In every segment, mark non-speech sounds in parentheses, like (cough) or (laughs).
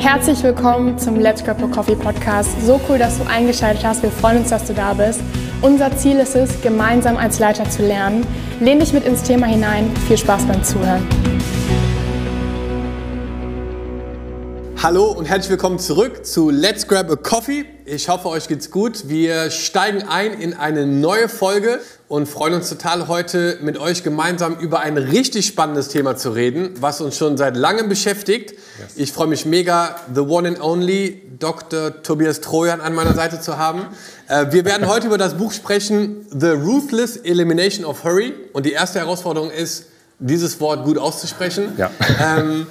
Herzlich willkommen zum Let's Grab Coffee Podcast. So cool, dass du eingeschaltet hast. Wir freuen uns, dass du da bist. Unser Ziel ist es, gemeinsam als Leiter zu lernen. Lehn dich mit ins Thema hinein. Viel Spaß beim Zuhören. Hallo und herzlich willkommen zurück zu Let's Grab a Coffee. Ich hoffe, euch geht's gut. Wir steigen ein in eine neue Folge und freuen uns total heute mit euch gemeinsam über ein richtig spannendes Thema zu reden, was uns schon seit langem beschäftigt. Yes. Ich freue mich mega, the one and only Dr. Tobias Trojan an meiner Seite zu haben. Äh, wir werden heute über das Buch sprechen, The Ruthless Elimination of Hurry. Und die erste Herausforderung ist, dieses Wort gut auszusprechen. Ja. Ähm,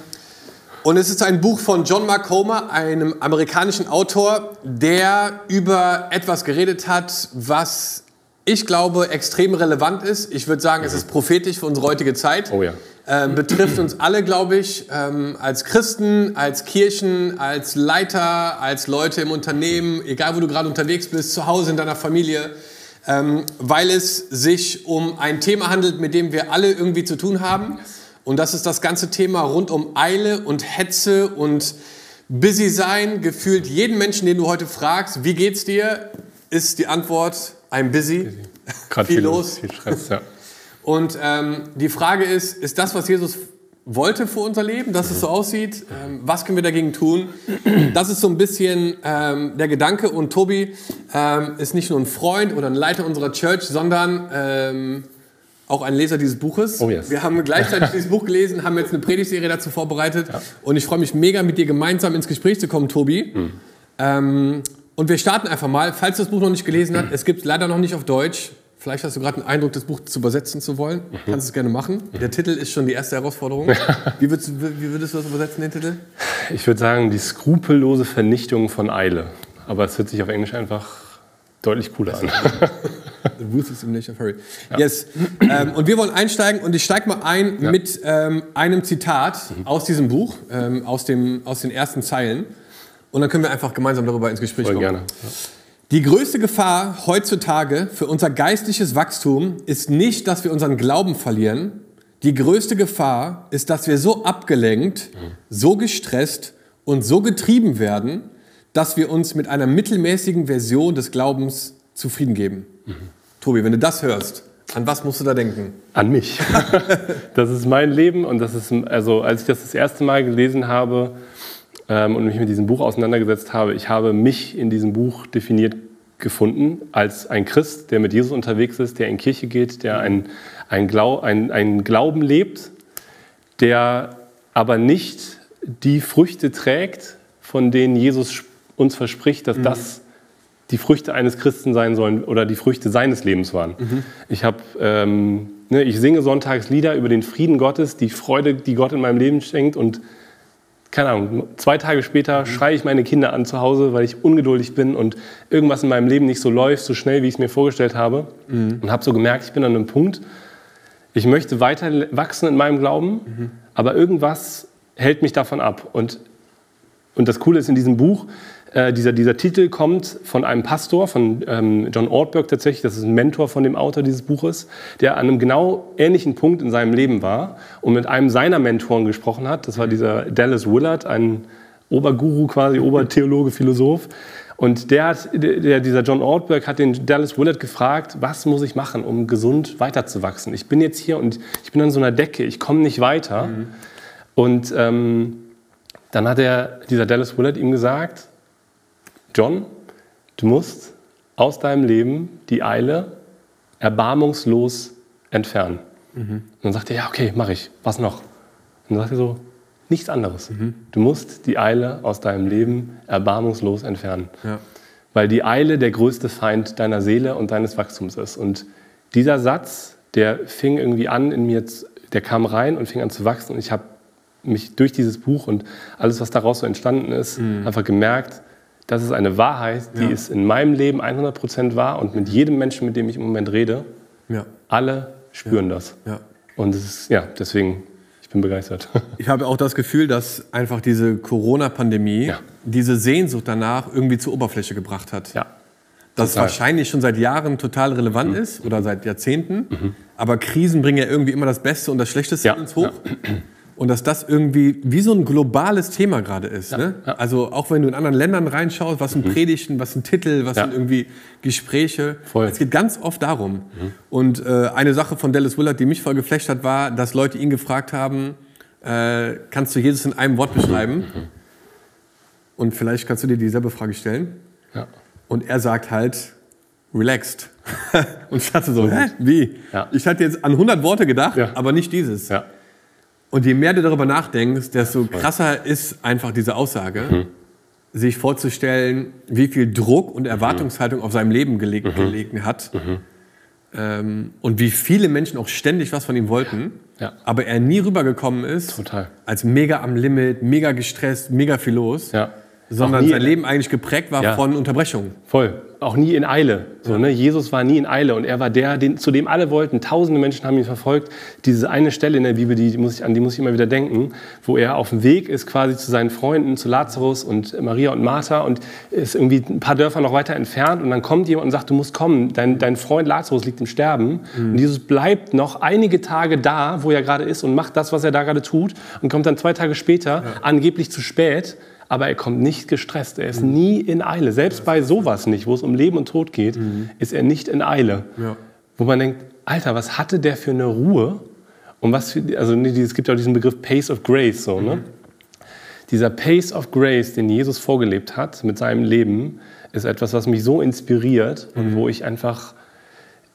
und es ist ein Buch von John Mark Homer, einem amerikanischen Autor, der über etwas geredet hat, was ich glaube extrem relevant ist. Ich würde sagen, es ist prophetisch für unsere heutige Zeit. Oh ja. Ähm, betrifft uns alle, glaube ich, ähm, als Christen, als Kirchen, als Leiter, als Leute im Unternehmen, egal wo du gerade unterwegs bist, zu Hause in deiner Familie, ähm, weil es sich um ein Thema handelt, mit dem wir alle irgendwie zu tun haben. Yes und das ist das ganze Thema rund um Eile und Hetze und busy sein. Gefühlt jeden Menschen, den du heute fragst, wie geht's dir, ist die Antwort, I'm busy. busy. Gerade viel, viel los. Viel Stress, ja. Und ähm, die Frage ist, ist das, was Jesus wollte für unser Leben, dass es so aussieht? Ähm, was können wir dagegen tun? Das ist so ein bisschen ähm, der Gedanke. Und Tobi ähm, ist nicht nur ein Freund oder ein Leiter unserer Church, sondern ähm, auch ein Leser dieses Buches. Oh yes. Wir haben gleichzeitig dieses Buch gelesen, haben jetzt eine Predigtserie dazu vorbereitet. Ja. Und ich freue mich mega, mit dir gemeinsam ins Gespräch zu kommen, Tobi. Mhm. Ähm, und wir starten einfach mal. Falls du das Buch noch nicht gelesen hast, es gibt es leider noch nicht auf Deutsch. Vielleicht hast du gerade den Eindruck, das Buch zu übersetzen zu wollen. Mhm. Kannst es gerne machen. Der Titel ist schon die erste Herausforderung. (laughs) wie, würdest, wie würdest du das übersetzen, den Titel? Ich würde sagen, die skrupellose Vernichtung von Eile. Aber es hört sich auf Englisch einfach deutlich cooler an. (laughs) (laughs) Ruthless Elimination of Hurry. Ja. Yes. Ähm, und wir wollen einsteigen und ich steige mal ein ja. mit ähm, einem Zitat mhm. aus diesem Buch, ähm, aus, dem, aus den ersten Zeilen. Und dann können wir einfach gemeinsam darüber ins Gespräch Voll kommen. Gerne. Ja. Die größte Gefahr heutzutage für unser geistliches Wachstum ist nicht, dass wir unseren Glauben verlieren. Die größte Gefahr ist, dass wir so abgelenkt, mhm. so gestresst und so getrieben werden, dass wir uns mit einer mittelmäßigen Version des Glaubens zufrieden geben. Mhm. Tobi, wenn du das hörst, an was musst du da denken? An mich. (laughs) das ist mein Leben und das ist, also als ich das das erste Mal gelesen habe ähm, und mich mit diesem Buch auseinandergesetzt habe, ich habe mich in diesem Buch definiert gefunden als ein Christ, der mit Jesus unterwegs ist, der in Kirche geht, der ein, ein, Glau, ein Glauben lebt, der aber nicht die Früchte trägt, von denen Jesus uns verspricht, dass mhm. das die Früchte eines Christen sein sollen oder die Früchte seines Lebens waren. Mhm. Ich, hab, ähm, ne, ich singe sonntags Lieder über den Frieden Gottes, die Freude, die Gott in meinem Leben schenkt und keine Ahnung, zwei Tage später mhm. schreie ich meine Kinder an zu Hause, weil ich ungeduldig bin und irgendwas in meinem Leben nicht so läuft, so schnell, wie ich es mir vorgestellt habe. Mhm. Und habe so gemerkt, ich bin an einem Punkt, ich möchte weiter wachsen in meinem Glauben, mhm. aber irgendwas hält mich davon ab. Und, und das Coole ist in diesem Buch, äh, dieser, dieser Titel kommt von einem Pastor, von ähm, John Ortberg tatsächlich, das ist ein Mentor von dem Autor dieses Buches, der an einem genau ähnlichen Punkt in seinem Leben war und mit einem seiner Mentoren gesprochen hat. Das war dieser Dallas Willard, ein Oberguru quasi, Obertheologe, Philosoph. Und der hat, der, dieser John Ortberg hat den Dallas Willard gefragt, was muss ich machen, um gesund weiterzuwachsen? Ich bin jetzt hier und ich bin an so einer Decke, ich komme nicht weiter. Mhm. Und ähm, dann hat er, dieser Dallas Willard ihm gesagt, John, du musst aus deinem Leben die Eile erbarmungslos entfernen. Mhm. Und dann sagt er, ja, okay, mache ich. Was noch? Und dann sagt er so, nichts anderes. Mhm. Du musst die Eile aus deinem Leben erbarmungslos entfernen. Ja. Weil die Eile der größte Feind deiner Seele und deines Wachstums ist. Und dieser Satz, der fing irgendwie an in mir, der kam rein und fing an zu wachsen. Und ich habe mich durch dieses Buch und alles, was daraus so entstanden ist, mhm. einfach gemerkt, das ist eine Wahrheit, die ja. ist in meinem Leben 100% wahr und mit jedem Menschen, mit dem ich im Moment rede, ja. alle spüren ja. das. Und es ist, ja, deswegen, ich bin begeistert. (laughs) Ich habe auch das Gefühl, dass einfach diese Corona-Pandemie diese Sehnsucht danach irgendwie zur Oberfläche gebracht hat. Ja. Dass total. wahrscheinlich schon seit Jahren total relevant mhm. ist oder seit Jahrzehnten. Mhm. Aber Krisen bringen ja irgendwie immer das Beste und das Schlechteste ins Hoch. Und dass das irgendwie wie so ein globales Thema gerade ist. Ne? ja. Also auch wenn du in anderen Ländern reinschaust, was sind Predigten, was sind Titel, was Ja. sind irgendwie Gespräche. Voll. Es geht ganz oft darum. Und äh, eine Sache von Dallas Willard, die mich voll geflecht hat, war, dass Leute ihn gefragt haben, äh, kannst du Jesus in einem Wort beschreiben? Und vielleicht kannst du dir dieselbe Frage stellen. Ja. Und er sagt halt, relaxed. (laughs) Und ich dachte so, hä, wie? Ja. Ich hatte jetzt an 100 Worte gedacht, Ja. aber nicht dieses. Ja. Und je mehr du darüber nachdenkst, desto krasser ist einfach diese Aussage, Mhm. sich vorzustellen, wie viel Druck und Erwartungshaltung auf seinem Leben gelegt, Mhm. gelegen hat. Ähm, und wie viele Menschen auch ständig was von ihm wollten, Ja. aber er nie rübergekommen ist, Total. als mega am Limit, mega gestresst, mega viel los, Ja. Sondern sein Leben eigentlich geprägt war Ja. von Unterbrechungen. Voll. Auch nie in Eile. So, ne? Jesus war nie in Eile und er war der, den, zu dem alle wollten. Tausende Menschen haben ihn verfolgt. Diese eine Stelle in der Bibel, die muss ich, an die muss ich immer wieder denken, wo er auf dem Weg ist quasi zu seinen Freunden, zu Lazarus und Maria und Martha und ist irgendwie ein paar Dörfer noch weiter entfernt und dann kommt jemand und sagt, du musst kommen, dein, dein Freund Lazarus liegt im Sterben. Und Jesus bleibt noch einige Tage da, wo er gerade ist und macht das, was er da gerade tut und kommt dann zwei Tage später, angeblich zu spät, aber er kommt nicht gestresst. Er ist nie in Eile. Selbst bei sowas nicht, wo es um Leben und Tod geht, ist er nicht in Eile. Ja. Wo man denkt, Alter, was hatte der für eine Ruhe? Und was für, also es gibt ja auch diesen Begriff Pace of Grace, so, ne? Dieser Pace of Grace, den Jesus vorgelebt hat mit seinem Leben, ist etwas, was mich so inspiriert und wo ich einfach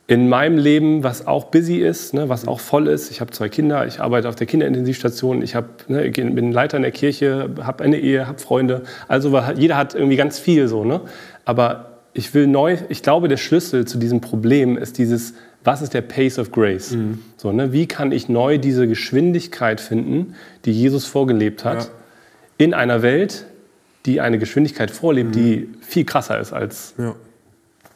in meinem Leben, was auch busy ist, ne, was auch voll ist. Ich habe zwei Kinder, ich arbeite auf der Kinderintensivstation, ich hab, ne, bin Leiter in der Kirche, habe eine Ehe, habe Freunde. Also jeder hat irgendwie ganz viel so. Ne? Aber ich will neu, ich glaube, der Schlüssel zu diesem Problem ist dieses, was ist der Pace of Grace? So, ne? Wie kann ich neu diese Geschwindigkeit finden, die Jesus vorgelebt hat, Ja. in einer Welt, die eine Geschwindigkeit vorlebt, die viel krasser ist als Ja.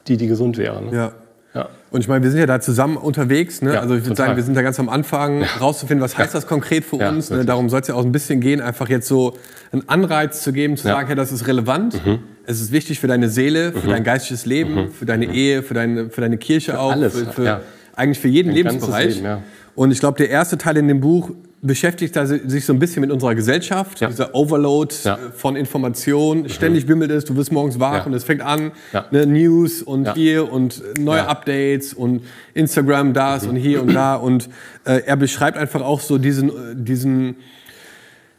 die, die gesund wäre. Ne? ja. Ja. Und ich meine, wir sind ja da zusammen unterwegs. Ne? Ja, also ich würde sagen, wir sind da ganz am Anfang rauszufinden, was heißt das konkret für Ja, uns. Ne? Darum soll es ja auch ein bisschen gehen, einfach jetzt so einen Anreiz zu geben, zu Ja. Mhm. sagen, hey, das ist relevant, es ist wichtig für deine Seele, für dein geistiges Leben, für deine Ehe, für deine, für deine Kirche auch, alles, für, für ja. eigentlich für jeden ganzes Lebensbereich. Leben, ja. Und ich glaube, der erste Teil in dem Buch beschäftigt sich so ein bisschen mit unserer Gesellschaft, Ja. dieser Overload Ja. äh, von Informationen. Ständig bimmelt es, du wirst morgens wach Ja. und es fängt an, ne, News und hier und neue. Updates und Instagram das und hier und da. Und äh, er beschreibt einfach auch so diesen, äh, diesen,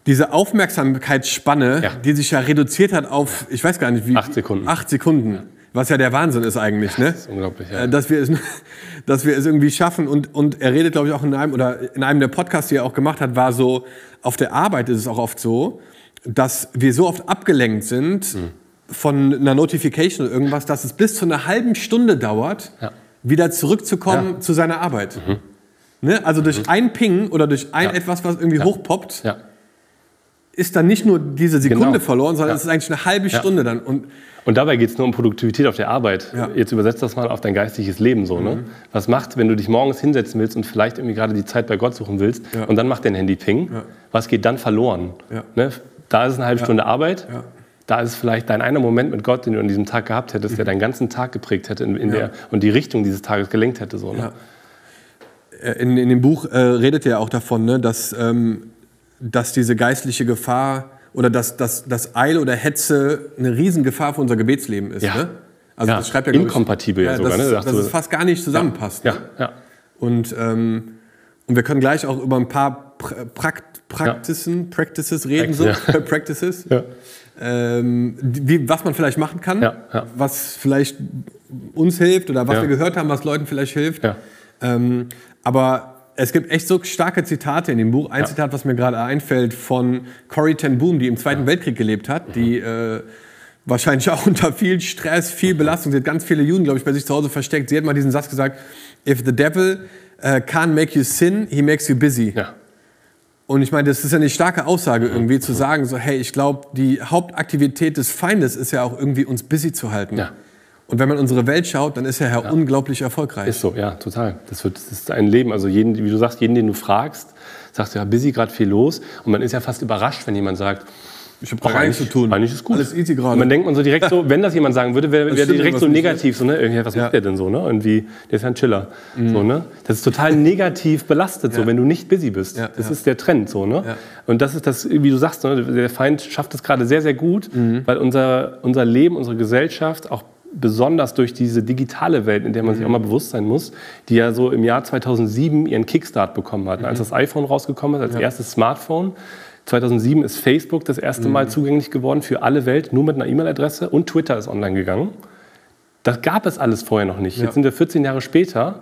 diese Aufmerksamkeitsspanne, die sich ja reduziert hat auf, ich weiß gar nicht wie. Acht Sekunden. Acht Sekunden. Was ja der Wahnsinn ist eigentlich, ne? ist unglaublich, ja. Äh, Dass wir es, (laughs) dass wir es irgendwie schaffen. Und, und er redet, glaube ich, auch in einem, oder in einem der Podcasts, die er auch gemacht hat, war so, auf der Arbeit ist es auch oft so, dass wir so oft abgelenkt sind Mhm. von einer Notification oder irgendwas, dass es bis zu einer halben Stunde dauert, Ja. wieder zurückzukommen zu seiner Arbeit. Ne? Also durch ein Ping oder durch ein Mhm. Ja. etwas, was irgendwie hochpoppt, Ja. Ist dann nicht nur diese Sekunde Genau. verloren, sondern Ja. es ist eigentlich eine halbe Stunde dann. Und Und dabei geht es nur um Produktivität auf der Arbeit. Ja. Mhm. Jetzt übersetzt das mal auf dein geistiges Leben so. Ne? Was macht, wenn du dich morgens hinsetzen willst und vielleicht irgendwie gerade die Zeit bei Gott suchen willst Ja. und dann macht dein Handy Ping? Ja. Was geht dann verloren? Ja. Ne? Da ist eine halbe Stunde Arbeit. Ja. Da ist vielleicht dein einer Moment mit Gott, den du an diesem Tag gehabt hättest, der deinen ganzen Tag geprägt hätte in, in Mhm. Ja. der, und die Richtung dieses Tages gelenkt hätte. So, ne? Ja. Äh, In, in dem Buch äh, redet er auch davon, ne, dass, ähm, dass diese geistliche Gefahr oder dass, dass, dass Eile oder Hetze eine Riesengefahr für unser Gebetsleben ist. Ja. Ne? Also Ja, das schreibt er glaub ich, inkompatibel ja sogar, Dass, ne? dass du- es fast gar nicht zusammenpasst. Ja, Ne? ja. Und, ähm, und wir können gleich auch über ein paar pra Prakt Practicen, Practices reden. So. Ja. (laughs) Practices. Ja. Ähm, wie, was man vielleicht machen kann, Ja, ja. was vielleicht uns hilft oder was Ja. wir gehört haben, was Leuten vielleicht hilft. Ja. Ähm, aber es gibt echt so starke Zitate in dem Buch. Ein Ja. Zitat, was mir gerade einfällt, von Corrie ten Boom, die im Zweiten Weltkrieg gelebt hat, die äh, wahrscheinlich auch (laughs) unter viel Stress, viel Belastung, sie hat ganz viele Juden, glaube ich, bei sich zu Hause versteckt. Sie hat mal diesen Satz gesagt, if the devil uh, can't make you sin, he makes you busy. ja. Und ich meine, das ist ja eine starke Aussage irgendwie, zu sagen, so, hey, ich glaube, die Hauptaktivität des Feindes ist ja auch irgendwie, uns busy zu halten. Ja. Und wenn man unsere Welt schaut, dann ist er ja, unglaublich erfolgreich. Ist so, ja, total. Das, wird, das ist ein Leben. Also jeden, wie du sagst, jeden, den du fragst, sagst du ja, busy, gerade viel los. Und man ist ja fast überrascht, wenn jemand sagt, Ich habe gar nichts zu tun. Eigentlich ist gut. Alles easy gerade. Man denkt man so direkt so, (laughs) wenn das jemand sagen würde, wäre wär direkt so negativ, so, ne? Irgendwie, was Ja. macht der denn so, ne? Irgendwie, der ist ja ein Chiller. Mhm. So, ne? Das ist total negativ belastet, so, wenn du nicht busy bist. Ja, das ja. ist der Trend, so, ne? Ja. Und das ist das, wie du sagst, ne? der Feind schafft es gerade sehr, sehr gut, Mhm. weil unser, unser Leben, unsere Gesellschaft auch besonders durch diese digitale Welt, in der man sich auch Mhm. mal bewusst sein muss, die ja so im Jahr 2007 ihren Kickstart bekommen hat. Als Mhm. das iPhone rausgekommen ist, als erstes Smartphone, 2007 ist Facebook das erste Mal zugänglich geworden für alle Welt, nur mit einer E-Mail-Adresse und Twitter ist online gegangen. Das gab es alles vorher noch nicht. Ja. Jetzt sind wir 14 Jahre später.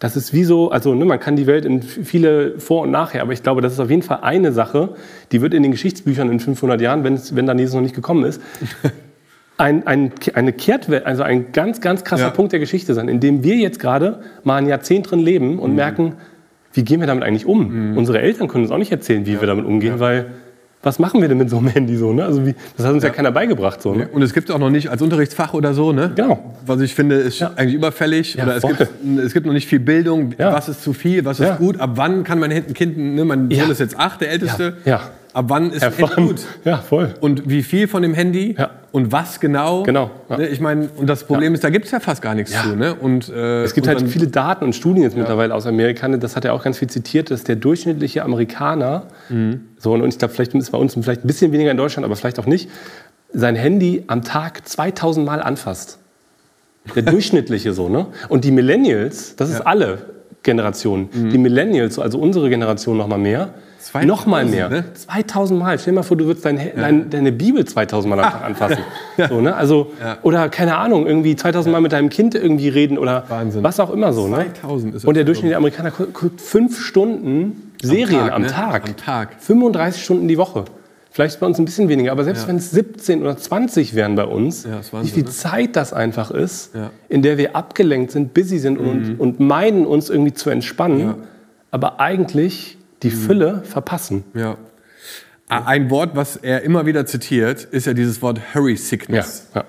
Das ist wie so, also ne, man kann die Welt in viele Vor- und Nachher, aber ich glaube, das ist auf jeden Fall eine Sache, die wird in den Geschichtsbüchern in 500 Jahren, wenn dann Jesus noch nicht gekommen ist, ein, ein, eine Kehrtwelt, also ein ganz, ganz krasser Ja. Punkt der Geschichte sein, in dem wir jetzt gerade mal ein Jahrzehnt drin leben und merken, wie gehen wir damit eigentlich um? Unsere Eltern können uns auch nicht erzählen, wie wir damit umgehen, weil was machen wir denn mit so einem Handy so? Ne? Also wie, das hat uns ja, keiner beigebracht. So, ne? Und es gibt auch noch nicht als Unterrichtsfach oder so, ne? Genau. Was ich finde, ist Ja. eigentlich überfällig. Ja, oder es voll. gibt, es gibt noch nicht viel Bildung. Ja. Was ist zu viel, was ist Ja. gut? Ab wann kann man ein Kind, ne, mein Ja. Sohn ist jetzt acht, der Älteste. Ja. Ja. Ab wann ist Handy gut? Ja, voll. Und wie viel von dem Handy Ja. Und was genau? Genau, ja. Ne, ich meine, und das Problem ist, da gibt es ja fast gar nichts Ja. zu. Ne? Und, äh, Es gibt halt viele Daten und Studien jetzt mittlerweile aus Amerika, ne, das hat er auch ganz viel zitiert, dass der durchschnittliche Amerikaner, Mhm. so, und ich glaube, vielleicht ist es bei uns vielleicht ein bisschen weniger in Deutschland, aber vielleicht auch nicht, sein Handy am Tag 2000 Mal anfasst. Der (laughs) durchschnittliche so, ne? Und die Millennials, das ist alle Generationen, Mhm. die Millennials, also unsere Generation noch mal mehr, 2000, noch mal mehr. ne? 2000 Mal. Stell dir mal vor, du würdest dein, dein, deine Bibel 2000 Mal am Tag (laughs) anfassen. So, ne? also, Oder keine Ahnung, irgendwie 2000 Mal mit deinem Kind irgendwie reden oder Wahnsinn. was auch immer so. Ne? 2000 ist Und der durchschnittliche Amerikaner gu- guckt fünf Stunden Serien Tag, am ne? Tag. Am Tag. 35 Stunden die Woche. Vielleicht bei uns ein bisschen weniger, aber selbst wenn es 17 oder 20 wären bei uns, Ja, ist wie Wahnsinn, viel ne? Zeit das einfach ist, Ja. Mhm. in der wir abgelenkt sind, busy sind und, und meinen, uns irgendwie zu entspannen, Ja. aber eigentlich die Fülle verpassen. Ja. Ein Wort, was er immer wieder zitiert, ist ja dieses Wort Hurry Sickness. ja.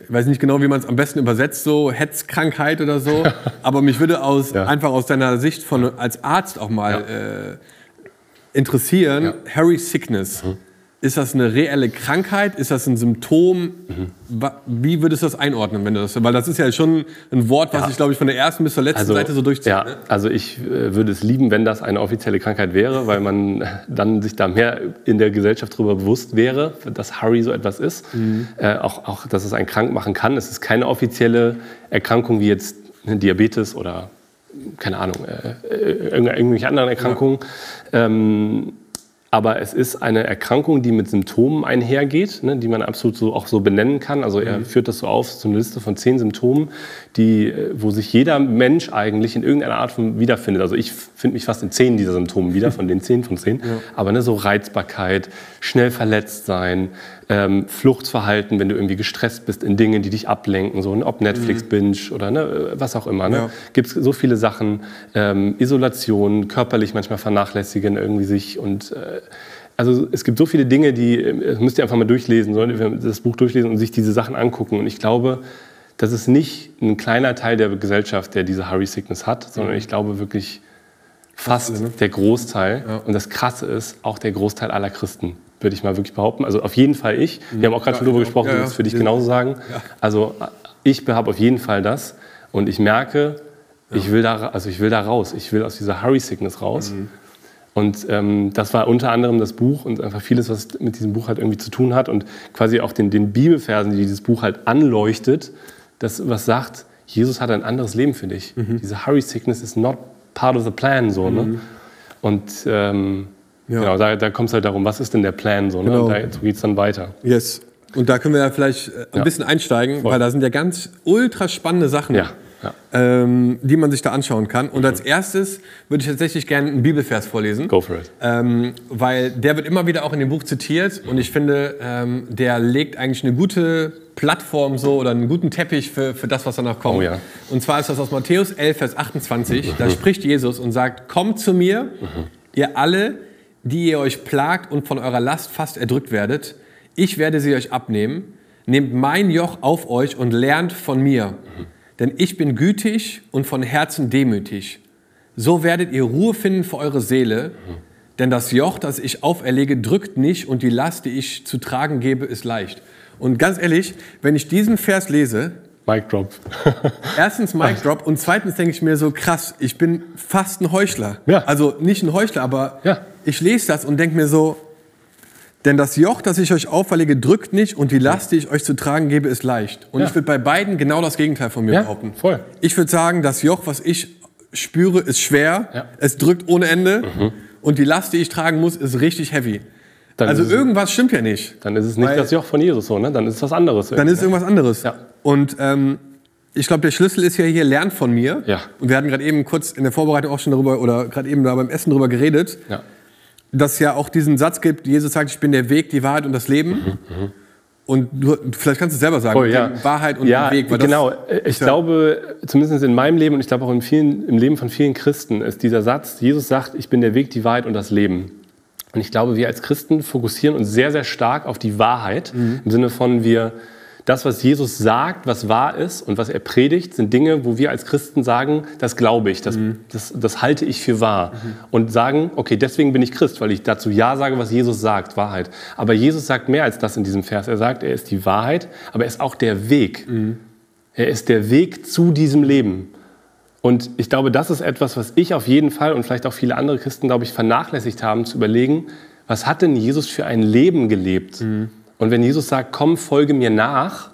Ich weiß nicht genau, wie man es am besten übersetzt, so Hetzkrankheit oder so. (laughs) aber mich würde aus, Ja. einfach aus deiner Sicht von, als Arzt auch mal äh, interessieren, Ja. Hurry Sickness. Ist das eine reelle Krankheit? Ist das ein Symptom? Wa- Wie würdest du das einordnen, wenn du das, weil das ist ja schon ein Wort, was Ja. sich, glaube ich, von der ersten bis zur letzten Seite so durchzieht. Ja, Ne? also ich äh, würde es lieben, wenn das eine offizielle Krankheit wäre, weil man (laughs) dann sich da mehr in der Gesellschaft darüber bewusst wäre, dass Harry so etwas ist. Mhm. Äh, auch, auch, dass es einen krank machen kann. Es ist keine offizielle Erkrankung wie jetzt eine Diabetes oder keine Ahnung, äh, äh, irgendw- irgendwelche anderen Erkrankungen. Ähm, aber es ist eine Erkrankung, die mit Symptomen einhergeht, ne, die man absolut so auch so benennen kann. Also er führt das so auf, so eine Liste von zehn Symptomen, die, äh, wo sich jeder Mensch eigentlich in irgendeiner Art von wiederfindet. Also ich finde mich fast in zehn dieser Symptomen wieder, von den zehn von zehn. Aber ne, so Reizbarkeit, schnell verletzt sein, ähm, Fluchtverhalten, wenn du irgendwie gestresst bist in Dingen, die dich ablenken, so ne, ob Netflix, Binge oder ne, was auch immer. Ne? Ja. Gibt es so viele Sachen, ähm, Isolation, körperlich manchmal vernachlässigen irgendwie sich und äh, also es gibt so viele Dinge, die äh, das müsst ihr einfach mal durchlesen, so, das Buch durchlesen und sich diese Sachen angucken. Und ich glaube, das ist nicht ein kleiner Teil der Gesellschaft, der diese Hurry Sickness hat, sondern ich glaube wirklich fast alle, ne? der Großteil. Und das Krasse ist, auch der Großteil aller Christen, würde ich mal wirklich behaupten. Also auf jeden Fall ich. Wir haben auch gerade Ja, schon darüber auch. gesprochen, Ja, ja. wirst für dich genauso sagen. Also ich habe auf jeden Fall das. Und ich merke, ich, will da, also ich will da raus. Ich will aus dieser Hurry Sickness raus. Mhm. Und ähm, das war unter anderem das Buch und einfach vieles, was mit diesem Buch halt irgendwie zu tun hat und quasi auch den, den Bibelversen, die dieses Buch halt anleuchtet, das was sagt, Jesus hat ein anderes Leben für dich. Mhm. Diese Hurry Sickness is not part of the plan, so, ne? Und ähm, Ja. genau, da, da kommt es halt darum, was ist denn der Plan, so, ne? Genau. Und da, so geht es dann weiter. Yes. Und da können wir ja vielleicht äh, ein Ja. bisschen einsteigen, Voll. weil da sind ja ganz ultra spannende Sachen, Ja, ja. Ähm, die man sich da anschauen kann. Und als erstes würde ich tatsächlich gerne einen Bibelvers vorlesen. Go for it. Ähm, weil der wird immer wieder auch in dem Buch zitiert und ich finde, ähm, der legt eigentlich eine gute Plattform so oder einen guten Teppich für, für das, was danach kommt. Oh ja. Und zwar ist das aus Matthäus 11, Vers 28. Da spricht Jesus und sagt, kommt zu mir, ihr alle, die ihr euch plagt und von eurer Last fast erdrückt werdet. Ich werde sie euch abnehmen. Nehmt mein Joch auf euch und lernt von mir. Denn ich bin gütig und von Herzen demütig. So werdet ihr Ruhe finden für eure Seele. Denn das Joch, das ich auferlege, drückt nicht und die Last, die ich zu tragen gebe, ist leicht. Und ganz ehrlich, wenn ich diesen Vers lese, Mic Drop. (laughs) erstens Mic Drop und zweitens denke ich mir so, krass, ich bin fast ein Heuchler. Ja. Also nicht ein Heuchler, aber Ja. ich lese das und denke mir so, denn das Joch, das ich euch auferlege, drückt nicht und die Last, die ich euch zu tragen gebe, ist leicht. Und Ja. ich würde bei beiden genau das Gegenteil von mir Ja, behaupten. voll. Ich würde sagen, das Joch, was ich spüre, ist schwer, Ja. Mhm. es drückt ohne Ende und die Last, die ich tragen muss, ist richtig heavy. Dann also irgendwas stimmt ja nicht. Dann ist es nicht das Joch von Jesus so, ne? Dann ist es was anderes. Dann ist es irgendwas anderes. Ja. Und ähm, ich glaube, der Schlüssel ist ja hier, lernt von mir. Ja. Und wir hatten gerade eben kurz in der Vorbereitung auch schon darüber, oder gerade eben da beim Essen darüber geredet, ja. Dass es ja auch diesen Satz gibt, Jesus sagt, ich bin der Weg, die Wahrheit und das Leben. Und du, vielleicht kannst du es selber sagen, Oh, ja. Wahrheit und ja, Weg. genau. Ich ja- glaube, zumindest in meinem Leben und ich glaube auch in vielen, im Leben von vielen Christen ist dieser Satz, Jesus sagt, ich bin der Weg, die Wahrheit und das Leben. Und ich glaube, wir als Christen fokussieren uns sehr, sehr stark auf die Wahrheit. Mhm. Im Sinne von, wir, das, was Jesus sagt, was wahr ist und was er predigt, sind Dinge, wo wir als Christen sagen, das glaube ich, das, Mhm. das, das halte ich für wahr. Und sagen, okay, deswegen bin ich Christ, weil ich dazu Ja sage, was Jesus sagt, Wahrheit. Aber Jesus sagt mehr als das in diesem Vers. Er sagt, er ist die Wahrheit, aber er ist auch der Weg. Er ist der Weg zu diesem Leben. Und ich glaube, das ist etwas, was ich auf jeden Fall und vielleicht auch viele andere Christen, glaube ich, vernachlässigt haben, zu überlegen, was hat denn Jesus für ein Leben gelebt? Und wenn Jesus sagt, komm, folge mir nach,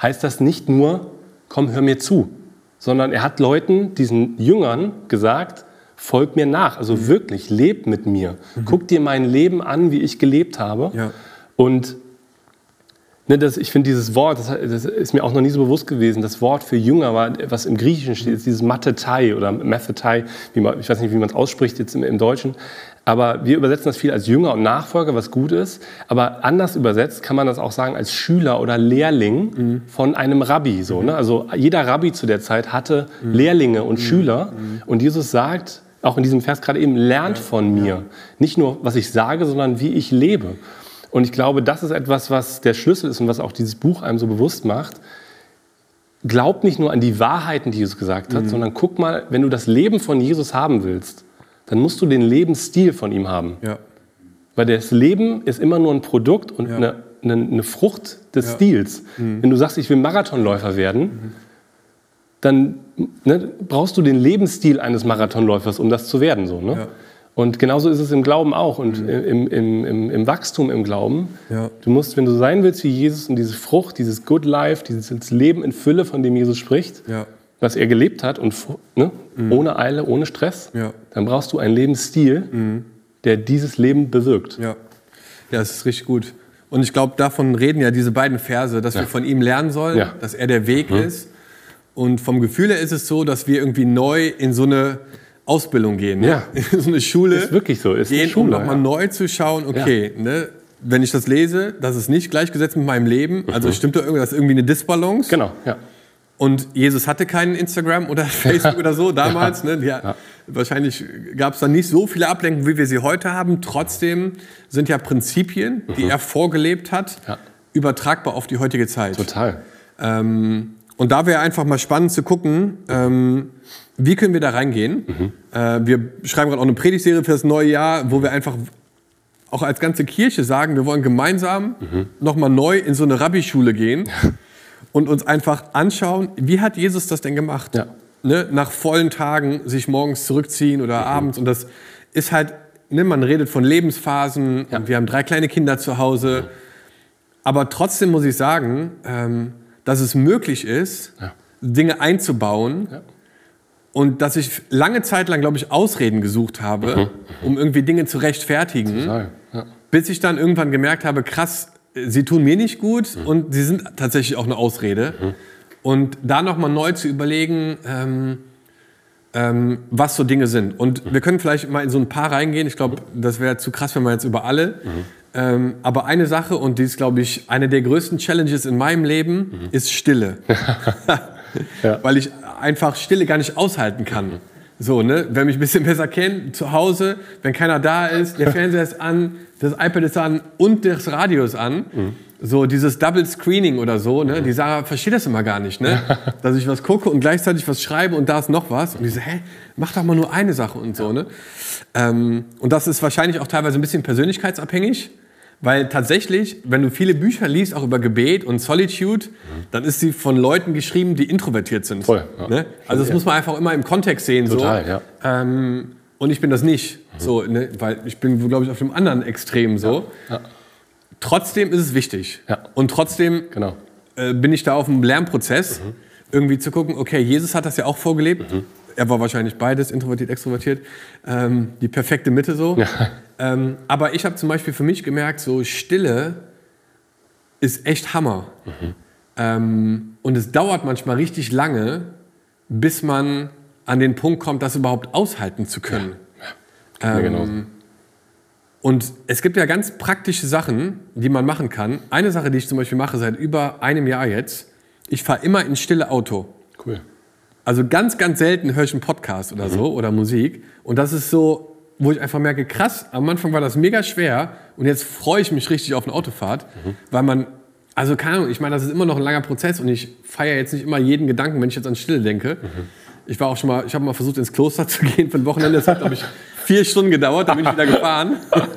heißt das nicht nur, komm, hör mir zu, sondern er hat Leuten, diesen Jüngern gesagt, folg mir nach. Also wirklich, leb mit mir. Guck dir mein Leben an, wie ich gelebt habe. Ja. Und Ne, das, ich finde dieses Wort, das, das ist mir auch noch nie so bewusst gewesen. Das Wort für Jünger, war, was im Griechischen steht, ist dieses Mathetai oder Mathetai, ich weiß nicht, wie man es ausspricht jetzt im, im Deutschen. Aber wir übersetzen das viel als Jünger und Nachfolger, was gut ist. Aber anders übersetzt kann man das auch sagen als Schüler oder Lehrling von einem Rabbi. So, ne? Also jeder Rabbi zu der Zeit hatte Lehrlinge und Schüler. Und Jesus sagt, auch in diesem Vers gerade eben, lernt von mir. Nicht nur, was ich sage, sondern wie ich lebe. Und ich glaube, das ist etwas, was der Schlüssel ist und was auch dieses Buch einem so bewusst macht. Glaub nicht nur an die Wahrheiten, die Jesus gesagt hat, sondern guck mal, wenn du das Leben von Jesus haben willst, dann musst du den Lebensstil von ihm haben. Ja. Weil das Leben ist immer nur ein Produkt und Ja. eine, eine, eine Frucht des Ja. Stils. Wenn du sagst, ich will Marathonläufer werden, dann ne, brauchst du den Lebensstil eines Marathonläufers, um das zu werden. So, ne? Und genauso ist es im Glauben auch und im, im, im, im Wachstum im Glauben. Du musst, wenn du sein willst wie Jesus und diese Frucht, dieses Good Life, dieses Leben in Fülle, von dem Jesus spricht. Was er gelebt hat und ne, ohne Eile, ohne Stress, Ja. dann brauchst du einen Lebensstil, der dieses Leben bewirkt. Ja, ja, es ist richtig gut. Und ich glaube, davon reden ja diese beiden Verse, dass wir von ihm lernen sollen, Ja. dass er der Weg ist. Und vom Gefühl her ist es so, dass wir irgendwie neu in so eine Ausbildung gehen, ne? Ja. (laughs) in so eine Schule Ist wirklich so, ist eine gehen, um Schule, nochmal ja. neu zu schauen, okay, ne, wenn ich das lese, das ist nicht gleichgesetzt mit meinem Leben, also stimmt da irgendwie, das ist irgendwie eine Disbalance. Genau, ja. Und Jesus hatte keinen Instagram oder (laughs) Facebook oder so (laughs) damals. Ne? Ja, Wahrscheinlich gab es da nicht so viele Ablenkungen, wie wir sie heute haben. Trotzdem sind ja Prinzipien, die er vorgelebt hat, Ja. übertragbar auf die heutige Zeit. Total. Ähm, und da wäre einfach mal spannend zu gucken, ähm, wie können wir da reingehen. Äh, wir schreiben gerade auch eine Predigtserie für das neue Jahr, wo wir einfach auch als ganze Kirche sagen, wir wollen gemeinsam nochmal neu in so eine Rabbischule gehen (laughs) und uns einfach anschauen, wie hat Jesus das denn gemacht? Ja. Ne? Nach vollen Tagen sich morgens zurückziehen oder abends. Und das ist halt, ne? man redet von Lebensphasen und wir haben drei kleine Kinder zu Hause. Aber trotzdem muss ich sagen, ähm, dass es möglich ist, Ja. Dinge einzubauen. Ja. Und dass ich lange Zeit lang, glaube ich, Ausreden gesucht habe, um irgendwie Dinge zu rechtfertigen. Ja. Bis ich dann irgendwann gemerkt habe, krass, sie tun mir nicht gut und sie sind tatsächlich auch eine Ausrede. Und da nochmal neu zu überlegen, ähm, ähm, was so Dinge sind. Und wir können vielleicht mal in so ein paar reingehen. Ich glaube, das wäre zu krass, wenn wir jetzt über alle. Ähm, aber eine Sache, und die ist, glaube ich, eine der größten Challenges in meinem Leben, ist Stille. (laughs) (laughs) Ja. Weil ich einfach Stille gar nicht aushalten kann. So, ne? Wer mich ein bisschen besser kennt, zu Hause, wenn keiner da ist, der Fernseher ist an, das iPad ist an und das Radio ist an. Mhm. So dieses Double Screening oder so, ne? Die Sarah versteht das immer gar nicht, ne? (laughs) Dass ich was gucke und gleichzeitig was schreibe und da ist noch was. Und die so, hä, mach doch mal nur eine Sache und so, ne? Ähm, und das ist wahrscheinlich auch teilweise ein bisschen persönlichkeitsabhängig. Weil tatsächlich, wenn du viele Bücher liest, auch über Gebet und Solitude, mhm. dann ist sie von Leuten geschrieben, die introvertiert sind. Voll, ja. ne? Also das ja. muss man einfach immer im Kontext sehen. Total, so. ja. Ähm, und ich bin das nicht. Mhm. So, ne? Weil ich bin, glaube ich, auf dem anderen Extrem so. Ja. Trotzdem ist es wichtig. Und trotzdem genau. äh, bin ich da auf einem Lernprozess, mhm. irgendwie zu gucken, okay, Jesus hat das ja auch vorgelebt. Mhm. Er war wahrscheinlich beides, introvertiert, extrovertiert. Ähm, die perfekte Mitte so. Ähm, aber ich habe zum Beispiel für mich gemerkt, so Stille ist echt Hammer. Mhm. Ähm, und es dauert manchmal richtig lange, bis man an den Punkt kommt, das überhaupt aushalten zu können. Ja, ja. Ähm, und es gibt ja ganz praktische Sachen, die man machen kann. Eine Sache, die ich zum Beispiel mache seit über einem Jahr jetzt, ich fahre immer ins stille Auto. Cool. Also ganz, ganz selten höre ich einen Podcast oder mhm. so oder Musik. Und das ist so, wo ich einfach merke, krass, am Anfang war das mega schwer und jetzt freue ich mich richtig auf eine Autofahrt, mhm. weil man, also keine Ahnung, ich meine, das ist immer noch ein langer Prozess und ich feiere jetzt nicht immer jeden Gedanken, wenn ich jetzt an Stille denke. Mhm. Ich war auch schon mal, ich habe mal versucht ins Kloster (laughs) zu gehen für ein Wochenende, das hat glaube ich vier Stunden gedauert, da bin ich wieder gefahren. (laughs)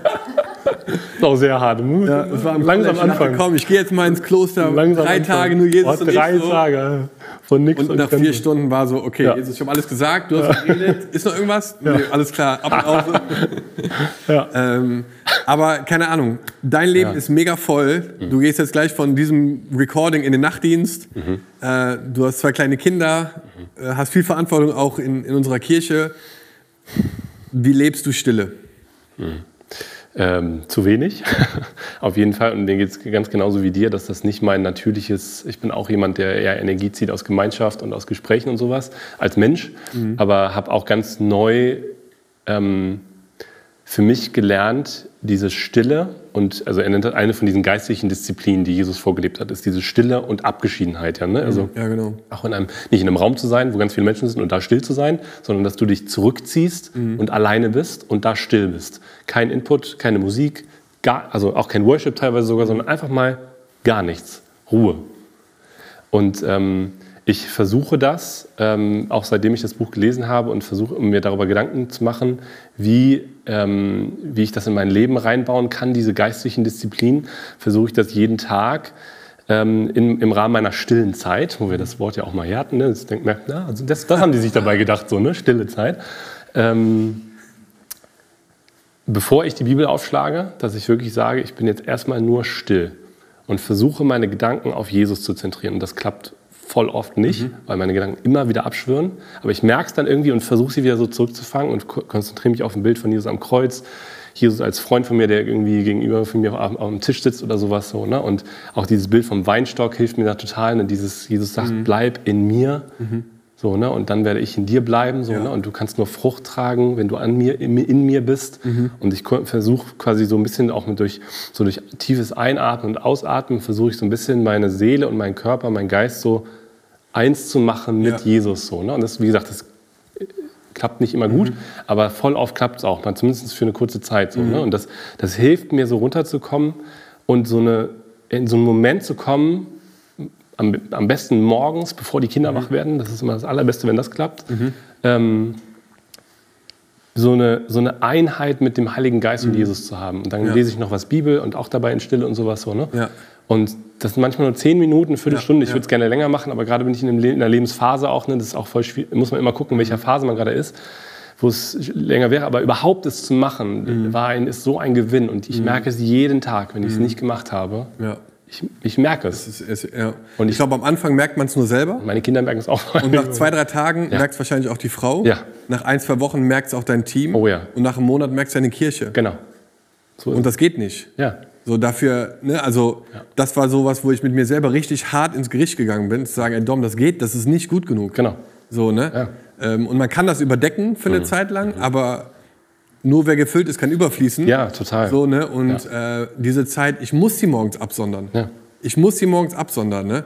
Das ist auch sehr hart. Ja, das war langsam Anfang. Komm, ich gehe jetzt mal ins Kloster. Langsam drei Anfang. Tage nur Jesus oh, und drei ich so. Tage von nichts. Und, und nach vier Stunden war so, okay, ja. Jesus, ich habe alles gesagt, du hast geredet. Ist noch irgendwas? Ja. Nee, alles klar, ab und (laughs) ja. ähm, aber keine Ahnung, dein Leben ist mega voll. Mhm. Du gehst jetzt gleich von diesem Recording in den Nachtdienst. Mhm. Äh, du hast zwei kleine Kinder, mhm. äh, hast viel Verantwortung auch in, in unserer Kirche. Wie lebst du Stille? Mhm. Ähm, zu wenig, (laughs) auf jeden Fall. Und denen geht es ganz genauso wie dir, dass das nicht mein natürliches, ich bin auch jemand, der eher Energie zieht aus Gemeinschaft und aus Gesprächen und sowas, als Mensch, mhm. aber habe auch ganz neu ähm, für mich gelernt, diese Stille und also er nennt eine von diesen geistlichen Disziplinen, die Jesus vorgelebt hat, ist diese Stille und Abgeschiedenheit. Ja, ne? also ja, genau. auch in einem, nicht in einem Raum zu sein, wo ganz viele Menschen sind und da still zu sein, sondern dass du dich zurückziehst mhm. und alleine bist und da still bist. Kein Input, keine Musik, gar, also auch kein Worship teilweise sogar, sondern einfach mal gar nichts. Ruhe. Und ähm, ich versuche das, ähm, auch seitdem ich das Buch gelesen habe und versuche mir darüber Gedanken zu machen, wie, ähm, wie ich das in mein Leben reinbauen kann, diese geistlichen Disziplinen, versuche ich das jeden Tag ähm, in, im Rahmen meiner stillen Zeit, wo wir das Wort ja auch mal hier hatten. Ne? Das, denkt, na, also das, das haben die sich dabei gedacht, so, ne? stille Zeit. Ähm, bevor ich die Bibel aufschlage, dass ich wirklich sage, ich bin jetzt erstmal nur still und versuche meine Gedanken auf Jesus zu zentrieren. Und das klappt voll oft nicht, mhm. weil meine Gedanken immer wieder abschwören. Aber ich merke es dann irgendwie und versuche sie wieder so zurückzufangen und konzentriere mich auf ein Bild von Jesus am Kreuz. Jesus als Freund von mir, der irgendwie gegenüber von mir auf, auf dem Tisch sitzt oder sowas so. Ne? Und auch dieses Bild vom Weinstock hilft mir da total. Ne? Dieses, Jesus sagt, mhm. bleib in mir. Mhm. So, ne? Und dann werde ich in dir bleiben. So, ja. ne? Und du kannst nur Frucht tragen, wenn du an mir, in, in mir bist. Mhm. Und ich versuche quasi so ein bisschen auch mit durch, so durch tiefes Einatmen und Ausatmen, versuche ich so ein bisschen meine Seele und meinen Körper, meinen Geist so eins zu machen mit ja. Jesus. So, ne? Und das, wie gesagt, das klappt nicht immer gut, mhm. aber voll oft klappt es auch, mal zumindest für eine kurze Zeit. So, ne? mhm. ne? Und das, das hilft mir, so runterzukommen und so eine, in so einen Moment zu kommen, am, am besten morgens, bevor die Kinder mhm. wach werden. Das ist immer das Allerbeste, wenn das klappt. Mhm. Ähm, so eine, so eine Einheit mit dem Heiligen Geist und mhm. Jesus zu haben. Und dann ja. lese ich noch was Bibel und auch dabei in Stille und sowas so. Ne? Ja. Und das sind manchmal nur zehn Minuten, Viertelstunde. Ja, ich würde es gerne länger machen, aber gerade bin ich in, einer Lebensphase auch. Ne, das ist auch voll schwierig. Muss man immer gucken, in welcher Phase man gerade ist, wo es länger wäre. Aber überhaupt es zu machen, mhm. war ein, ist so ein Gewinn. Und ich mhm. merke es jeden Tag, wenn ich es mhm. nicht gemacht habe. Ja. Ich, ich, merke es. es, ist, es ja. Und ich, ich glaube, am Anfang merkt man es nur selber. Meine Kinder merken es auch. Und nach zwei, drei Tagen ja. merkt es wahrscheinlich auch die Frau. Ja. Nach ein, zwei Wochen merkt es auch dein Team. Oh ja. Und nach einem Monat merkt es deine Kirche. Genau. So und das geht nicht. Ja. So dafür, ne, also ja. das war sowas, wo ich mit mir selber richtig hart ins Gericht gegangen bin, zu sagen, ey Dom, das geht, das ist nicht gut genug. Genau. So, ne? Ja. Ähm, und man kann das überdecken für eine mhm. Zeit lang, mhm. aber nur wer gefüllt ist, kann überfließen. Ja, total. So, ne? Und ja. äh, diese Zeit, ich muss sie morgens absondern. Ja. Ich muss sie morgens absondern, ne?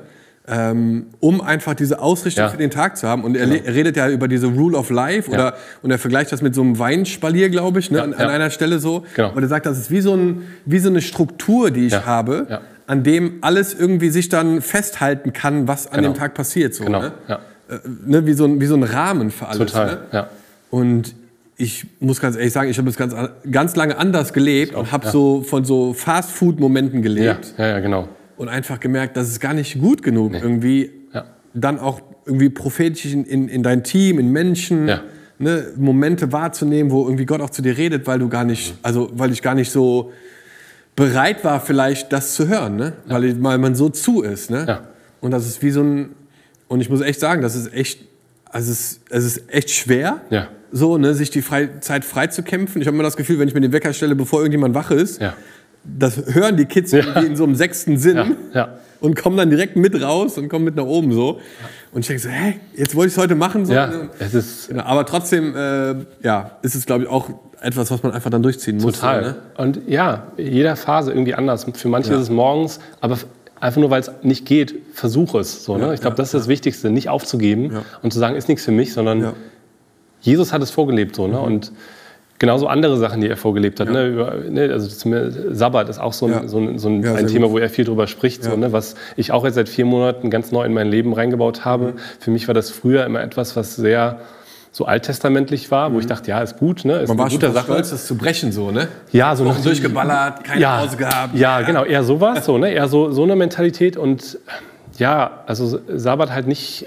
ähm, um einfach diese Ausrichtung Ja. für den Tag zu haben. Und er, le- er redet ja über diese Rule of Life oder, und er vergleicht das mit so einem Weinspalier, glaube ich, ne, an, an einer Stelle so. Genau. Und er sagt, das ist wie so, ein, wie so eine Struktur, die ich habe, an dem alles irgendwie sich dann festhalten kann, was an Genau. dem Tag passiert. So, Genau, ne? Äh, ne, wie, so ein, wie so ein Rahmen für alles. Total, Ne? ja. Und ich muss ganz ehrlich sagen, ich habe das ganz, ganz lange anders gelebt und habe ja. so von so Fast-Food-Momenten Ja, gelebt ja, ja, genau. und einfach gemerkt, das ist gar nicht gut genug, irgendwie Ja. dann auch irgendwie prophetisch in, in, in dein Team, in Menschen, Ja. ne, Momente wahrzunehmen, wo irgendwie Gott auch zu dir redet, weil du gar nicht, also weil ich gar nicht so bereit war, vielleicht das zu hören, ne? weil, ich, weil man so zu ist. Ne? Ja. Und das ist wie so ein, und ich muss echt sagen, das ist echt, also es es ist echt schwer, Ja. So, ne, sich die frei, Zeit frei zu kämpfen. Ich habe immer das Gefühl, wenn ich mir den Wecker stelle, bevor irgendjemand wach ist, Ja. das hören die Kids irgendwie in so einem sechsten Sinn Ja, ja. und kommen dann direkt mit raus und kommen mit nach oben so. Und ich denke so, hä, jetzt wollte ich es heute machen. So. Ja, es ist Genau, Aber trotzdem, äh, ja, ist es, glaube ich, auch etwas, was man einfach dann durchziehen muss. Total. Ne? Und ja, jeder Phase irgendwie anders. Für manche Ja. ist es morgens, aber einfach nur, weil es nicht geht, versuche es. So, ne? ich glaube, das ist das Wichtigste, nicht aufzugeben Ja. und zu sagen, ist nichts für mich, sondern Ja. Jesus hat es vorgelebt. So, ne? Und genauso andere Sachen, die er vorgelebt hat. Ne? Über, ne? Also Sabbat ist auch so ein, Ja. so ein, so ein, Ja, ein Thema, gut. wo er viel drüber spricht. So, Ja. ne? Was ich auch jetzt seit vier Monaten ganz neu in mein Leben reingebaut habe. Mhm. Für mich war das früher immer etwas, was sehr so alttestamentlich war, wo ich dachte, ja, ist gut, ne? ist Mhm. Man eine war schon gute fast Sache. stolz, das zu brechen, so, ne? Ja, so nach- durchgeballert, keine ja, Pause gehabt. Ja, genau, eher sowas, so, ne? (laughs) eher so, so eine Mentalität und ja, also Sabbat halt nicht.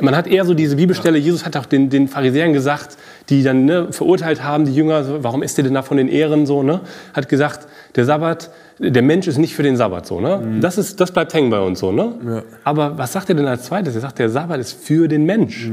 Man hat eher so diese Bibelstelle, Jesus hat auch den, den Pharisäern gesagt, die dann ne, verurteilt haben, die Jünger, so, warum isst ihr denn da von den Ehren so, ne? Hat gesagt, der Sabbat, der Mensch ist nicht für den Sabbat so, ne? Das, ist, das bleibt hängen bei uns so, ne? Ja. Aber was sagt er denn als zweites? Er sagt, der Sabbat ist für den Mensch.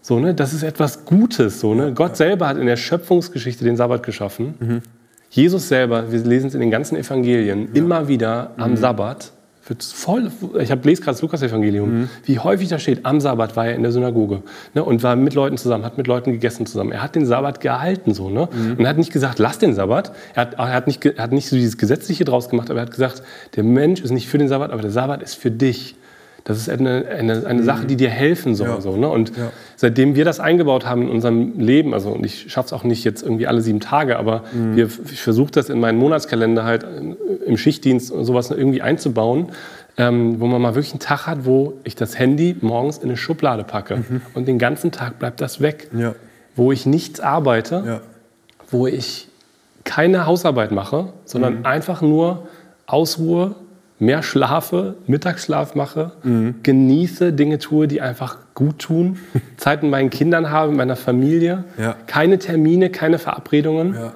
So, ne? Das ist etwas Gutes. So, ne? Gott selber hat in der Schöpfungsgeschichte den Sabbat geschaffen. Jesus selber, wir lesen es in den ganzen Evangelien, immer wieder am Sabbat. Wird voll, ich hab, lese gerade das Lukas-Evangelium, wie häufig da steht, am Sabbat war er in der Synagoge ne, und war mit Leuten zusammen, hat mit Leuten gegessen zusammen. Er hat den Sabbat gehalten. So, ne? Und er hat nicht gesagt, lass den Sabbat. Er hat, er hat, nicht, er hat nicht so dieses Gesetzliche draus gemacht, aber er hat gesagt, der Mensch ist nicht für den Sabbat, aber der Sabbat ist für dich. Das ist eine, eine, eine Sache, die dir helfen soll. Ja. So, ne? Und Ja. seitdem wir das eingebaut haben in unserem Leben, also und ich schaffe es auch nicht jetzt irgendwie alle sieben Tage, aber Mhm. wir, ich versuche das in meinen Monatskalender halt äh, im Schichtdienst und sowas irgendwie einzubauen, ähm, wo man mal wirklich einen Tag hat, wo ich das Handy morgens in eine Schublade packe und den ganzen Tag bleibt das weg. Mhm. Ja. Wo ich nichts arbeite, wo ich keine Hausarbeit mache, sondern Mhm. einfach nur ausruhe, mehr schlafe, Mittagsschlaf mache, Mhm. genieße, Dinge tue, die einfach gut tun, (laughs) Zeit mit meinen Kindern habe, mit meiner Familie, Ja. keine Termine, keine Verabredungen. Ja.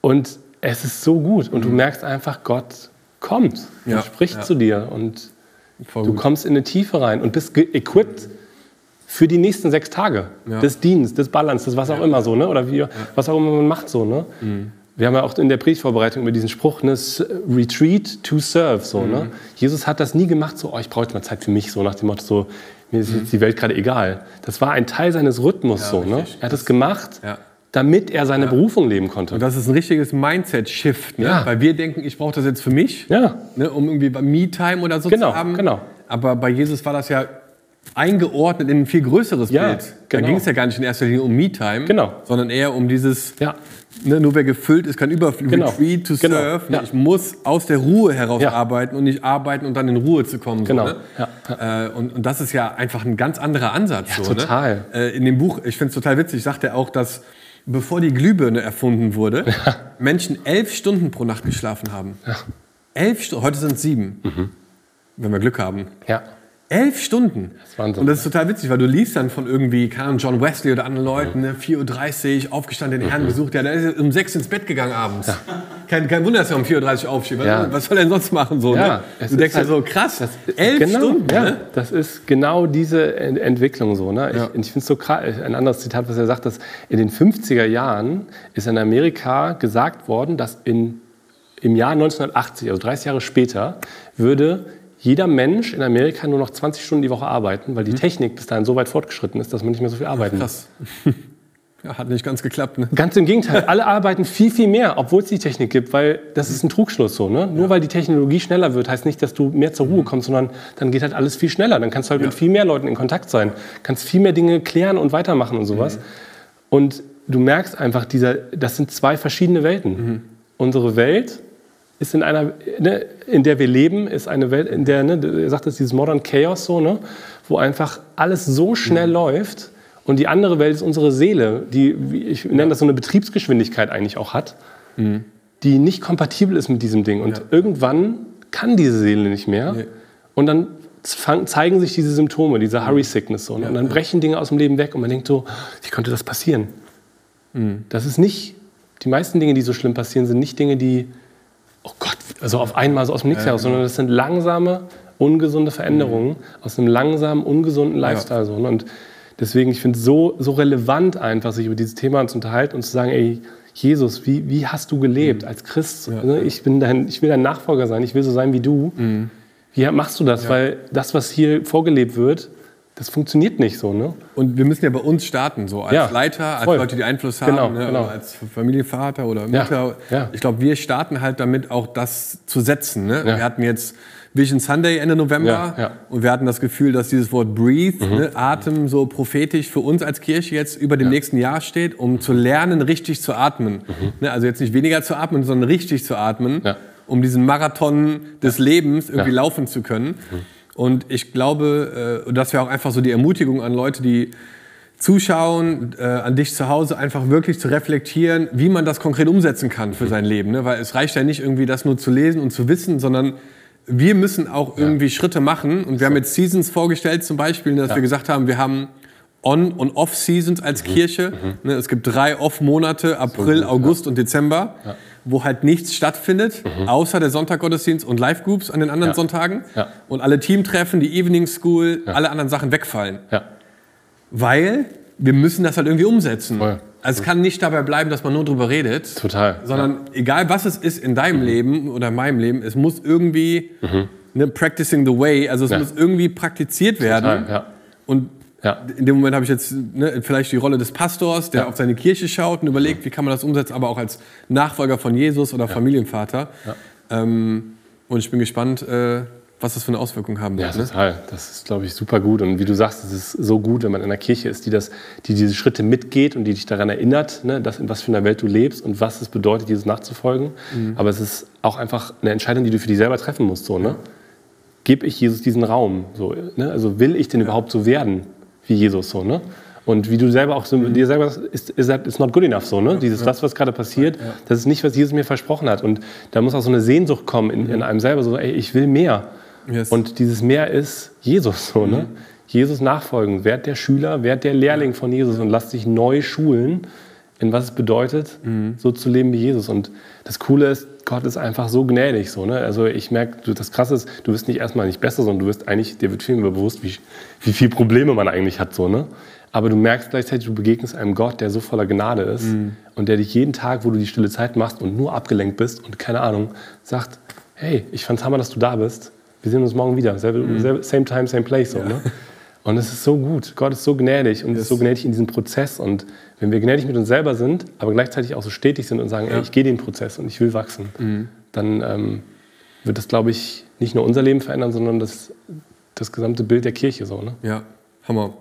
Und es ist so gut. Und du merkst einfach, Gott kommt Ja, und spricht zu dir. Und Voll du gut. kommst in eine Tiefe rein und bist equipped für die nächsten sechs Tage des Dienstes, des Balance, des was auch immer so, ne? oder wie, was auch immer man macht so. Ne? Mhm. Wir haben ja auch in der Predigtvorbereitung über diesen Spruch, ne? Retreat to serve. So, ne? Mhm. Jesus hat das nie gemacht, so, oh, ich brauche jetzt mal Zeit für mich, so nach dem Motto, so, mir ist jetzt die Welt gerade egal. Das war ein Teil seines Rhythmus. so, ne? Er hat es gemacht, Ja. damit er seine Berufung leben konnte. Und das ist ein richtiges Mindset-Shift, ne? Ja. weil wir denken, ich brauche das jetzt für mich, Ja. ne? um irgendwie bei Me-Time oder so Genau, zu haben. genau. Aber bei Jesus war das ja eingeordnet in ein viel größeres Ja, Bild. Da genau. ging es ja gar nicht in erster Linie um Me-Time, Genau. sondern eher um dieses, Ja. ne, nur wer gefüllt ist, kann überfliegen. Genau. Retreat to Genau. Ne? ja. Ich muss aus der Ruhe heraus arbeiten und nicht arbeiten und dann in Ruhe zu kommen. Genau, So, ne? ja, Äh, und, und das ist ja einfach ein ganz anderer Ansatz. So, total. Ne? Äh, in dem Buch, ich finde es total witzig, sagt er auch, dass bevor die Glühbirne erfunden wurde, Menschen elf Stunden pro Nacht geschlafen haben. Elf Stunden, heute sind es sieben, Mhm. wenn wir Glück haben. ja. Elf Stunden. ist Wahnsinn. Und das ist total witzig, weil du liest dann von irgendwie, keine John Wesley oder anderen Leuten, ne, 4.30 Uhr, aufgestanden, den Herrn besucht, ja, der ist um 6 ins Bett gegangen abends. Kein, kein Wunder, dass er um 4.30 Uhr aufsteht. Was, Ja. was soll er denn sonst machen? So, Ja, ne? Du ist denkst halt- ja so, krass, Das, elf genau, Stunden. Ja, Ne? das ist genau diese Ent Entwicklung so. Ne? Ja. Ich, und ich finde es so krass, ein anderes Zitat, was er sagt, dass in den 50er Jahren ist in Amerika gesagt worden, dass in, im Jahr 1980, also 30 Jahre später, würde jeder Mensch in Amerika nur noch 20 Stunden die Woche arbeiten, weil die Technik bis dahin so weit fortgeschritten ist, dass man nicht mehr so viel arbeiten muss. (laughs) Ja, hat nicht ganz geklappt. Ne? Ganz im Gegenteil, (laughs) alle arbeiten viel, viel mehr, obwohl es die Technik gibt, weil das ist ein Trugschluss so. Ne? Nur weil die Technologie schneller wird, heißt nicht, dass du mehr zur Ruhe kommst, sondern dann geht halt alles viel schneller. Dann kannst du halt Ja. mit viel mehr Leuten in Kontakt sein, kannst viel mehr Dinge klären und weitermachen und sowas. Und du merkst einfach, dieser, das sind zwei verschiedene Welten. Unsere Welt ist in einer, ne, in der wir leben, ist eine Welt, in der, ne, er sagt das, dieses Modern Chaos so, ne, wo einfach alles so schnell läuft. Und die andere Welt ist unsere Seele, die, wie ich nenne das so eine Betriebsgeschwindigkeit eigentlich auch hat, die nicht kompatibel ist mit diesem Ding. Und Ja. irgendwann kann diese Seele nicht mehr. Nee. Und dann fang, zeigen sich diese Symptome, diese Hurry Sickness. So, ne? und dann brechen Dinge aus dem Leben weg und man denkt so, wie konnte das passieren? Das ist nicht, die meisten Dinge, die so schlimm passieren, sind nicht Dinge, die, oh Gott, also auf einmal so aus dem Nichts heraus, sondern das sind langsame, ungesunde Veränderungen aus einem langsamen, ungesunden Lifestyle. So, ne? Und deswegen, ich finde es so, so relevant einfach, sich über dieses Thema zu unterhalten und zu sagen, ey, Jesus, wie, wie hast du gelebt als Christ? Ne? Ich, bin dein, ich will dein Nachfolger sein, ich will so sein wie du. Wie machst du das? Weil das, was hier vorgelebt wird, das funktioniert nicht so. Ne? Und wir müssen ja bei uns starten, so als Ja, Leiter, als voll. Leute, die Einfluss haben, Genau, ne, genau. als Familienvater oder Ja, Mutter. ja. Ich glaube, wir starten halt damit, auch das zu setzen. Ne? Ja. Wir hatten jetzt Vision Sunday Ende November Ja, ja. und wir hatten das Gefühl, dass dieses Wort Breathe, ne, Atem, so prophetisch für uns als Kirche jetzt über dem nächsten Jahr steht, um zu lernen, richtig zu atmen. Ne, also jetzt nicht weniger zu atmen, sondern richtig zu atmen, Ja. um diesen Marathon des Lebens irgendwie Ja. laufen zu können. Und ich glaube, äh, das wäre auch einfach so die Ermutigung an Leute, die zuschauen, äh, an dich zu Hause, einfach wirklich zu reflektieren, wie man das konkret umsetzen kann für sein Leben. Ne? Weil es reicht ja nicht irgendwie, das nur zu lesen und zu wissen, sondern wir müssen auch irgendwie Schritte machen. Und wir haben jetzt Seasons vorgestellt zum Beispiel, dass wir gesagt haben, wir haben On- und Off-Seasons als Kirche. Ne, es gibt drei Off-Monate, April, August und Dezember, wo halt nichts stattfindet, außer der Sonntaggottesdienst und Live-Groups an den anderen Ja. Sonntagen. Ja. Und alle Teamtreffen, die Evening School, alle anderen Sachen wegfallen. Ja. Weil wir müssen das halt irgendwie umsetzen. Voll. Also es kann nicht dabei bleiben, dass man nur drüber redet. Total. Sondern egal was es ist in deinem Leben oder in meinem Leben, es muss irgendwie ne, practicing the way, also es Ja. muss irgendwie praktiziert werden. Total, ja. Und Ja. in dem Moment habe ich jetzt ne, vielleicht die Rolle des Pastors, der Ja. auf seine Kirche schaut und überlegt, wie kann man das umsetzen, aber auch als Nachfolger von Jesus oder Familienvater. Ähm, und ich bin gespannt, äh, was das für eine Auswirkung haben Ja, wird. ne? total. Das ist, glaube ich, super gut. Und wie du sagst, es ist so gut, wenn man in einer Kirche ist, die, das, die diese Schritte mitgeht und die dich daran erinnert, ne, dass, in was für einer Welt du lebst und was es bedeutet, Jesus nachzufolgen. Mhm. Aber es ist auch einfach eine Entscheidung, die du für dich selber treffen musst. So, ne? Gebe ich Jesus diesen Raum? So, ne? Also will ich denn überhaupt so werden wie Jesus? So, ne? Und wie du selber auch so, Mhm. dir selber sagst, ist, it's not good enough so, ne? Dieses, das, was gerade passiert, das ist nicht, was Jesus mir versprochen hat. Und da muss auch so eine Sehnsucht kommen in, in einem selber, so, ey, ich will mehr. Yes. Und dieses Mehr ist Jesus, so, ne? Jesus nachfolgen, werd der Schüler, werd der Lehrling von Jesus und lass dich neu schulen, in was es bedeutet, so zu leben wie Jesus. Und das Coole ist, Gott ist einfach so gnädig. So, ne? Also ich merke, das Krasse ist, du wirst nicht erstmal nicht besser, sondern du wirst eigentlich, dir wird viel mehr bewusst, wie, wie viele Probleme man eigentlich hat. So, ne? Aber du merkst gleichzeitig, du begegnest einem Gott, der so voller Gnade ist und der dich jeden Tag, wo du die stille Zeit machst und nur abgelenkt bist und keine Ahnung, sagt, hey, ich fand's hammer, dass du da bist. Wir sehen uns morgen wieder. Selbe, selbe, same time, same place. So, ne? (laughs) Und es ist so gut. Gott ist so gnädig und ist so gnädig in diesem Prozess. Und wenn wir gnädig mit uns selber sind, aber gleichzeitig auch so stetig sind und sagen, ey, ich gehe den Prozess und ich will wachsen, dann ähm, wird das, glaube ich, nicht nur unser Leben verändern, sondern das, das gesamte Bild der Kirche. So, ne? Ja, Hammer.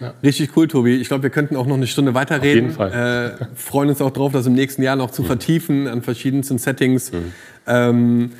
Ja. Richtig cool, Tobi. Ich glaube, wir könnten auch noch eine Stunde weiterreden. jeden Fall. Äh, freuen uns auch drauf, das im nächsten Jahr noch zu vertiefen an verschiedensten Settings. Mhm. Ähm,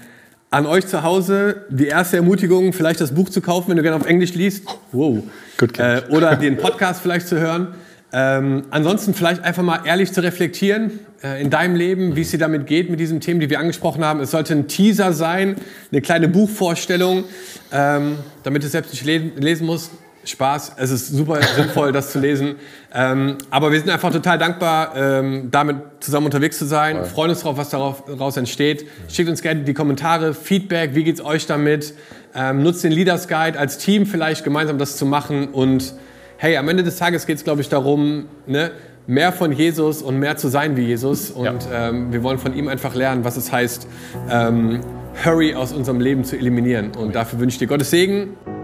an euch zu Hause die erste Ermutigung, vielleicht das Buch zu kaufen, wenn du gerne auf Englisch liest. Wow. Good Äh, oder den Podcast vielleicht zu hören. Ähm, ansonsten vielleicht einfach mal ehrlich zu reflektieren äh, in deinem Leben, wie es dir damit geht mit diesen Themen, die wir angesprochen haben. Es sollte ein Teaser sein, eine kleine Buchvorstellung, ähm, damit du es selbst nicht lesen musst. Spaß, es ist super sinnvoll, das zu lesen. Ähm, aber wir sind einfach total dankbar, ähm, damit zusammen unterwegs zu sein. Freuen uns drauf, was darauf- daraus entsteht. Schickt uns gerne die Kommentare, Feedback, wie geht's euch damit? Ähm, nutzt den Leaders Guide als Team vielleicht gemeinsam das zu machen und hey, am Ende des Tages geht es, glaube ich, darum, ne, mehr von Jesus und mehr zu sein wie Jesus. Und ähm, wir wollen von ihm einfach lernen, was es heißt, ähm, Hurry aus unserem Leben zu eliminieren. Und dafür wünsche ich dir Gottes Segen